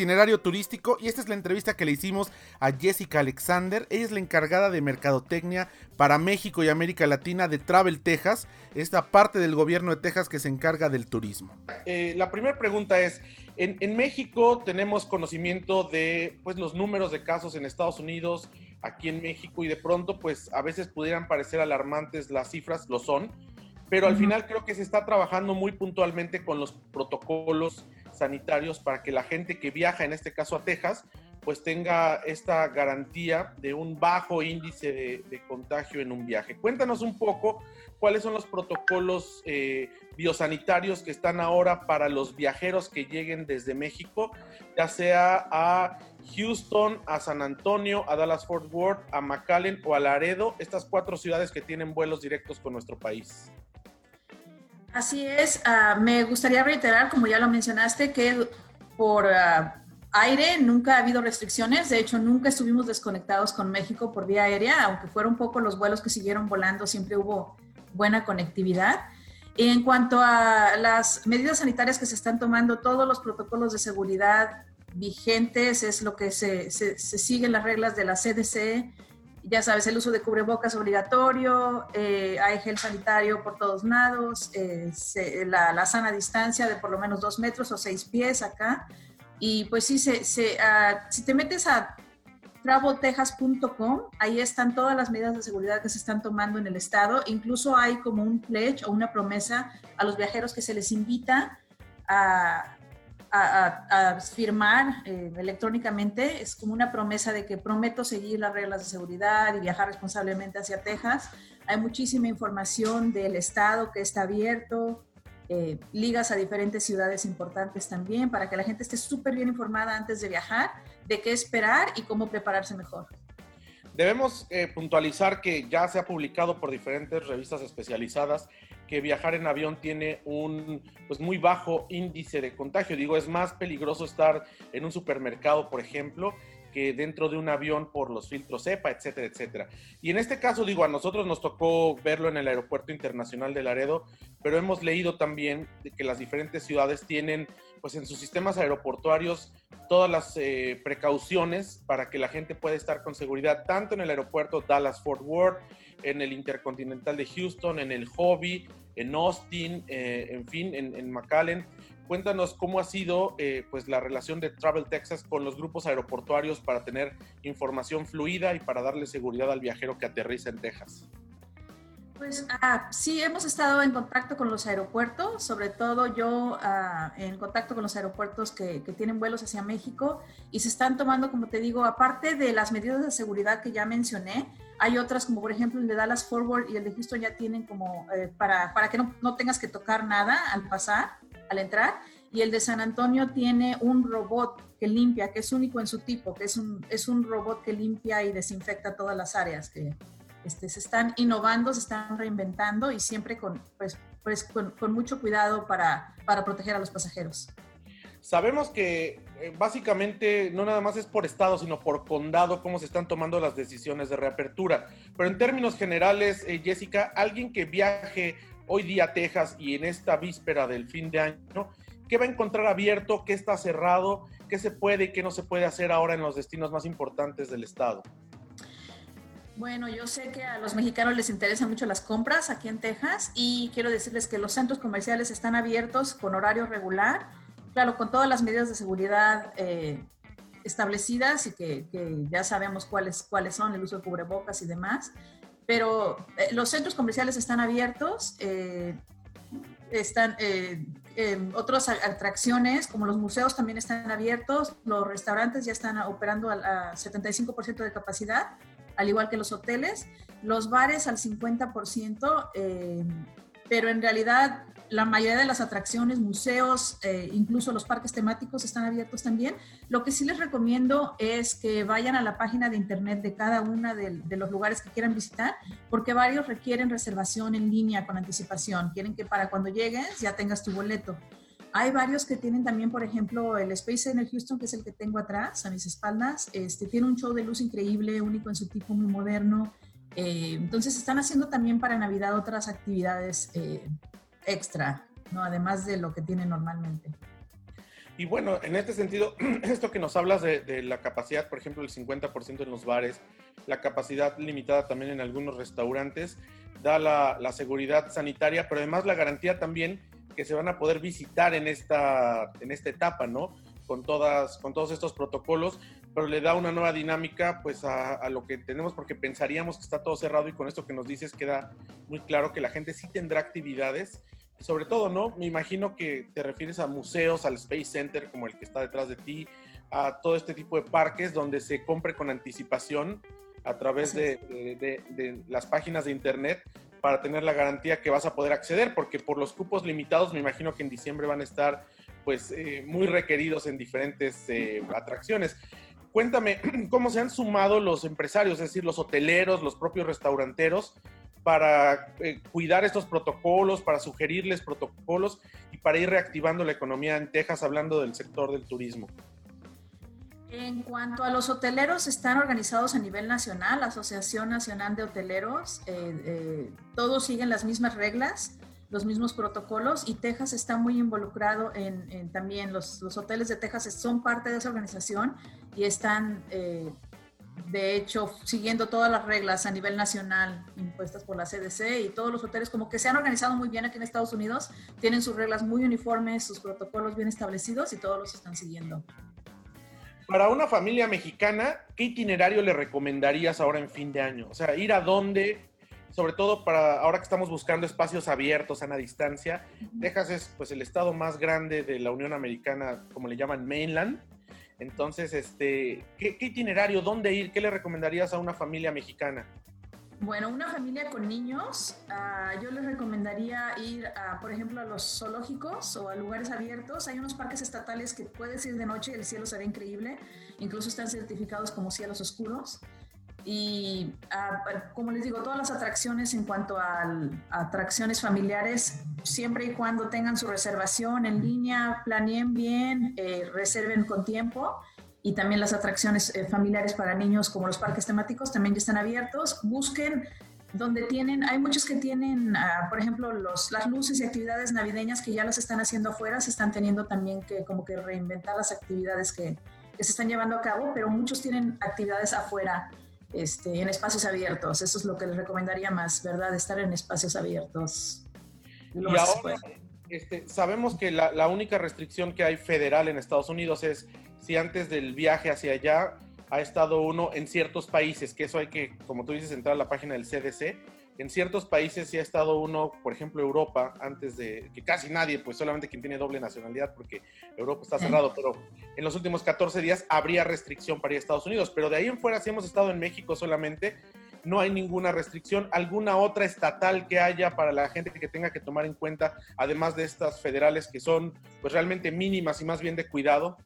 itinerario turístico y esta es la entrevista que le hicimos a Jessica Alexander. Ella es la encargada de mercadotecnia para México y América Latina de Travel Texas, esta parte del gobierno de Texas que se encarga del turismo. Eh, la primera pregunta es, en, México tenemos conocimiento de pues, los números de casos en Estados Unidos, aquí en México y de pronto pues a veces pudieran parecer alarmantes las cifras, lo son, pero al final creo que se está trabajando muy puntualmente con los protocolos sanitarios para que la gente que viaja, en este caso a Texas, pues tenga esta garantía de un bajo índice de, contagio en un viaje. Cuéntanos un poco cuáles son los protocolos eh, biosanitarios que están ahora para los viajeros que lleguen desde México, ya sea a Houston, a San Antonio, a Dallas Fort Worth, a McAllen o a Laredo, estas cuatro ciudades que tienen vuelos directos con nuestro país. Así es, ah, me gustaría reiterar, como ya lo mencionaste, que por ah, aire nunca ha habido restricciones, de hecho nunca estuvimos desconectados con México por vía aérea, aunque fueron poco los vuelos que siguieron volando, siempre hubo buena conectividad. En cuanto a las medidas sanitarias que se están tomando, todos los protocolos de seguridad vigentes es lo que se, se siguen las reglas de la CDC, ya sabes, el uso de cubrebocas obligatorio, eh, hay gel sanitario por todos lados, eh, la, sana distancia de por lo menos dos metros o seis pies acá. Y pues sí, se, ah, si te metes a traveltexas.com, ahí están todas las medidas de seguridad que se están tomando en el estado. Incluso hay como un pledge o una promesa a los viajeros que se les invita a, a, firmar eh, electrónicamente. Es como una promesa de que prometo seguir las reglas de seguridad y viajar responsablemente hacia Texas. Hay muchísima información del estado que está abierto, eh, ligas a diferentes ciudades importantes también, para que la gente esté súper bien informada antes de viajar de qué esperar y cómo prepararse mejor. Debemos eh, puntualizar que ya se ha publicado por diferentes revistas especializadas que viajar en avión tiene un pues muy bajo índice de contagio. Digo, es más peligroso estar en un supermercado, por ejemplo, que dentro de un avión por los filtros EPA, etcétera, etcétera. Y en este caso, digo, a nosotros nos tocó verlo en el Aeropuerto Internacional de Laredo, pero hemos leído también de que las diferentes ciudades tienen, pues en sus sistemas aeroportuarios, todas las eh, precauciones para que la gente pueda estar con seguridad, tanto en el aeropuerto Dallas-Fort Worth, en el Intercontinental de Houston, en el Hobby, en Austin, eh, en fin, en, en, McAllen. Cuéntanos cómo ha sido eh, pues la relación de Travel Texas con los grupos aeroportuarios para tener información fluida y para darle seguridad al viajero que aterriza en Texas. Pues ah, sí, hemos estado en contacto con los aeropuertos, sobre todo yo ah, en contacto con los aeropuertos que, tienen vuelos hacia México y se están tomando, como te digo, aparte de las medidas de seguridad que ya mencioné, hay otras como por ejemplo el de Dallas Forward y el de Houston ya tienen como eh, para, para que no, no tengas que tocar nada al pasar, al entrar. Y el de San Antonio tiene un robot que limpia, que es único en su tipo, que es un, es un robot que limpia y desinfecta todas las áreas que, este, se están innovando, se están reinventando y siempre con, pues, pues, con, con mucho cuidado para, para proteger a los pasajeros. Sabemos que eh, básicamente no nada más es por estado, sino por condado cómo se están tomando las decisiones de reapertura. Pero en términos generales, eh, Jessica, alguien que viaje hoy día Texas y en esta víspera del fin de año, ¿qué va a encontrar abierto? ¿Qué está cerrado? ¿Qué se puede y qué no se puede hacer ahora en los destinos más importantes del estado? Bueno, yo sé que a los mexicanos les interesan mucho las compras aquí en Texas y quiero decirles que los centros comerciales están abiertos con horario regular, claro, con todas las medidas de seguridad eh, establecidas y que, ya sabemos cuáles, cuáles son, el uso de cubrebocas y demás, pero eh, los centros comerciales están abiertos, eh, están otras atracciones como los museos también están abiertos, los restaurantes ya están operando al 75% de capacidad al igual que los hoteles, los bares al 50%, eh, pero en realidad la mayoría de las atracciones, museos, eh, incluso los parques temáticos están abiertos también. Lo que sí les recomiendo es que vayan a la página de internet de cada de, de los lugares que quieran visitar, porque varios requieren reservación en línea con anticipación. Quieren que para cuando llegues ya tengas tu boleto. Hay varios que tienen también, por ejemplo, el Space Center Houston, que es el que tengo atrás, a mis espaldas. Este, tiene un show de luz increíble, único en su tipo, muy moderno. Eh, entonces están haciendo también para Navidad otras actividades eh, extra, ¿no? además de lo que tienen normalmente. Y bueno, en este sentido, esto que nos hablas de, la capacidad, por ejemplo, el 50% en los bares, la capacidad limitada también en algunos restaurantes, da la, la seguridad sanitaria, pero además la garantía también que se van a poder visitar en esta, en esta etapa, ¿no? Con, todas, con todos estos protocolos, pero le da una nueva dinámica pues a, lo que tenemos porque pensaríamos que está todo cerrado y con esto que nos dices queda muy claro que la gente sí tendrá actividades sobre todo, ¿no? Me imagino que te refieres a museos, al Space Center como el que está detrás de ti, a todo este tipo de parques donde se compre con anticipación a través de, de, las páginas de internet para tener la garantía que vas a poder acceder, porque por los cupos limitados me imagino que en diciembre van a estar pues eh, muy requeridos en diferentes eh, atracciones. Cuéntame, ¿cómo se han sumado los empresarios, es decir, los hoteleros, los propios restauranteros, para eh, cuidar estos protocolos, para sugerirles protocolos y para ir reactivando la economía en Texas, hablando del sector del turismo? En cuanto a los hoteleros, están organizados a nivel nacional, la Asociación Nacional de Hoteleros, eh, eh, todos siguen las mismas reglas, los mismos protocolos y Texas está muy involucrado en, también los, hoteles de Texas son parte de esa organización y están, eh, de hecho, siguiendo todas las reglas a nivel nacional impuestas por la CDC y todos los hoteles como que se han organizado muy bien aquí en Estados Unidos, tienen sus reglas muy uniformes, sus protocolos bien establecidos y todos los están siguiendo. Para una familia mexicana, ¿qué itinerario le recomendarías ahora en fin de año? O sea, ir a dónde, sobre todo para ahora que estamos buscando espacios abiertos, a una distancia. Texas es pues el estado más grande de la Unión Americana, como le llaman mainland. Entonces, este, ¿qué, itinerario, dónde ir? ¿Qué le recomendarías a una familia mexicana? Bueno, una familia con niños, ah, yo les recomendaría ir, a, por ejemplo, a los zoológicos o a lugares abiertos. Hay unos parques estatales que puedes ir de noche el cielo se ve increíble. Incluso están certificados como cielos oscuros. Y como les digo, todas las atracciones en cuanto a, atracciones familiares, siempre y cuando tengan su reservación en línea, planeen bien, eh, reserven con tiempo y también las atracciones eh, familiares para niños como los parques temáticos también ya están abiertos. Busquen donde tienen, hay muchos que tienen, ah, por ejemplo, los, las luces y actividades navideñas que ya las están haciendo afuera, se están teniendo también que como que reinventar las actividades que, que se están llevando a cabo, pero muchos tienen actividades afuera. Este, en espacios abiertos, eso es lo que les recomendaría más, ¿verdad? Estar en espacios abiertos. Y ahora, este, sabemos que la, la única restricción que hay federal en Estados Unidos es si antes del viaje hacia allá ha estado uno en ciertos países, que eso hay que, como tú dices, entrar a la página del CDC. En ciertos países sí ha estado uno, por ejemplo, Europa, antes de que casi nadie, pues solamente quien tiene doble nacionalidad, porque Europa está cerrado, pero en los últimos 14 días habría restricción para ir a Estados Unidos. Pero de ahí en fuera, si hemos estado en México solamente, no hay ninguna restricción. ¿Alguna otra estatal que haya para la gente que tenga que tomar en cuenta, además de estas federales que son pues realmente mínimas y más bien de cuidado?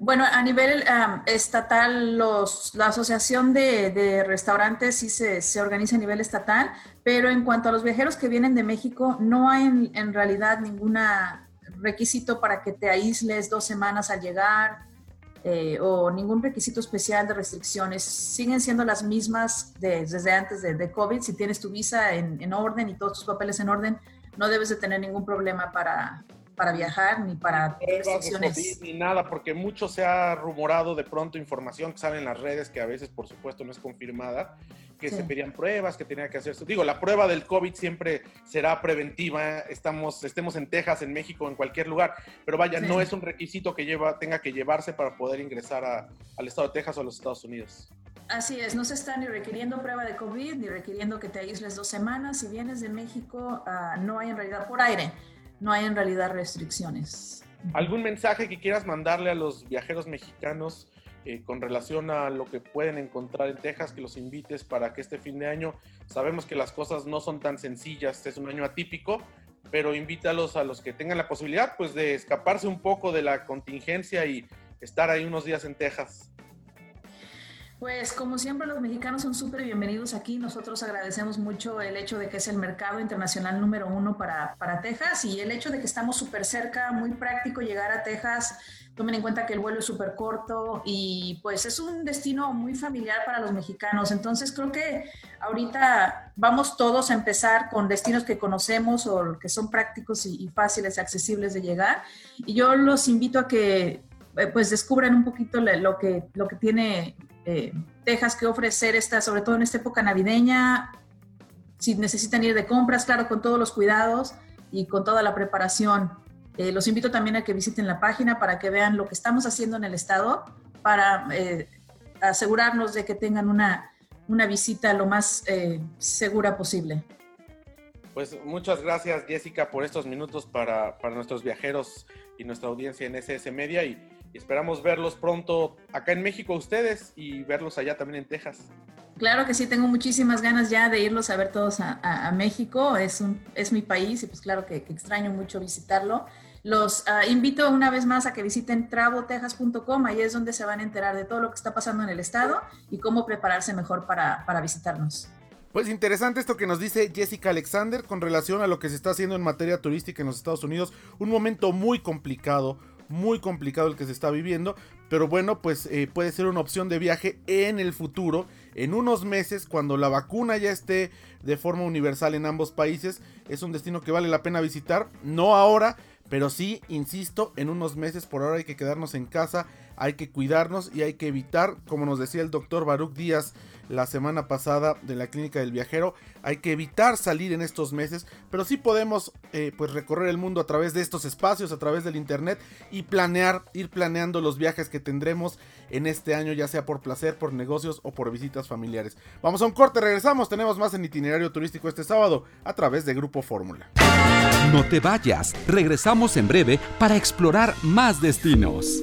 Bueno, a nivel estatal, los, la Asociación de, Restaurantes sí se, organiza a nivel estatal, pero en cuanto a los viajeros que vienen de México, no hay en, realidad ningún requisito para que te aísles dos semanas al llegar eh, o ningún requisito especial de restricciones. Siguen siendo las mismas desde antes de, de, COVID. Si tienes tu visa en, en orden y todos tus papeles en orden, no debes de tener ningún problema para, para viajar ni para restricciones. Ni nada, porque mucho se ha rumorado de pronto información que sale en las redes que a veces, por supuesto, no es confirmada, que se pedían pruebas, que tenía que hacerse. Digo, la prueba del COVID siempre será preventiva, estamos, estemos en Texas, en México, en cualquier lugar, pero vaya, no es un requisito que lleva, tenga que llevarse para poder ingresar al estado de Texas o a los Estados Unidos. Así es, no se está ni requiriendo prueba de COVID, ni requiriendo que te aísles dos semanas. Si vienes de México, ah, no hay en realidad por aire no hay en realidad restricciones. ¿Algún mensaje que quieras mandarle a los viajeros mexicanos eh, con relación a lo que pueden encontrar en Texas, que los invites para que este fin de año, sabemos que las cosas no son tan sencillas, es un año atípico, pero invítalos a los que tengan la posibilidad pues de escaparse un poco de la contingencia y estar ahí unos días en Texas. Pues como siempre los mexicanos son súper bienvenidos aquí. Nosotros agradecemos mucho el hecho de que es el mercado internacional número uno para, para Texas y el hecho de que estamos súper cerca, muy práctico llegar a Texas. Tomen en cuenta que el vuelo es súper corto y pues es un destino muy familiar para los mexicanos. Entonces creo que ahorita vamos todos a empezar con destinos que conocemos o que son prácticos y, y fáciles, accesibles de llegar. Y yo los invito a que eh, pues descubran un poquito lo que, lo que tiene eh, Texas que ofrecer, esta, sobre todo en esta época navideña, si necesitan ir de compras, claro, con todos los cuidados y con toda la preparación. Eh, los invito también a que visiten la página para que vean lo que estamos haciendo en el estado para eh, asegurarnos de que tengan una, una visita lo más segura posible. Pues muchas gracias Jessica por estos minutos para, para nuestros viajeros y nuestra audiencia en SS Media y y esperamos verlos pronto acá en México ustedes y verlos allá también en Texas. Claro que sí, tengo muchísimas ganas ya de irlos a ver todos a, México, es, un, es mi país y pues claro que, extraño mucho visitarlo. Los ah, invito una vez más a que visiten travotexas.com, ahí es donde se van a enterar de todo lo que está pasando en el estado y cómo prepararse mejor para, para visitarnos. Pues interesante esto que nos dice Jessica Alexander con relación a lo que se está haciendo en materia turística en los Estados Unidos. Un momento muy complicado, muy complicado el que se está viviendo, pero bueno, pues eh, puede ser una opción de viaje en el futuro, en unos meses, cuando la vacuna ya esté de forma universal en ambos países, es un destino que vale la pena visitar, no ahora, pero sí, insisto, en unos meses por ahora hay que quedarnos en casa, hay que cuidarnos y hay que evitar, como nos decía el doctor Baruch Díaz la semana pasada de la clínica del viajero, hay que evitar salir en estos meses, pero sí podemos eh, pues recorrer el mundo a través de estos espacios, a través del internet y planear, ir planeando los viajes que tendremos en este año, ya sea por placer, por negocios o por visitas familiares. Vamos a un corte, regresamos, tenemos más en itinerario turístico este sábado a través de Grupo Fórmula. No te vayas, regresamos en breve para explorar más destinos.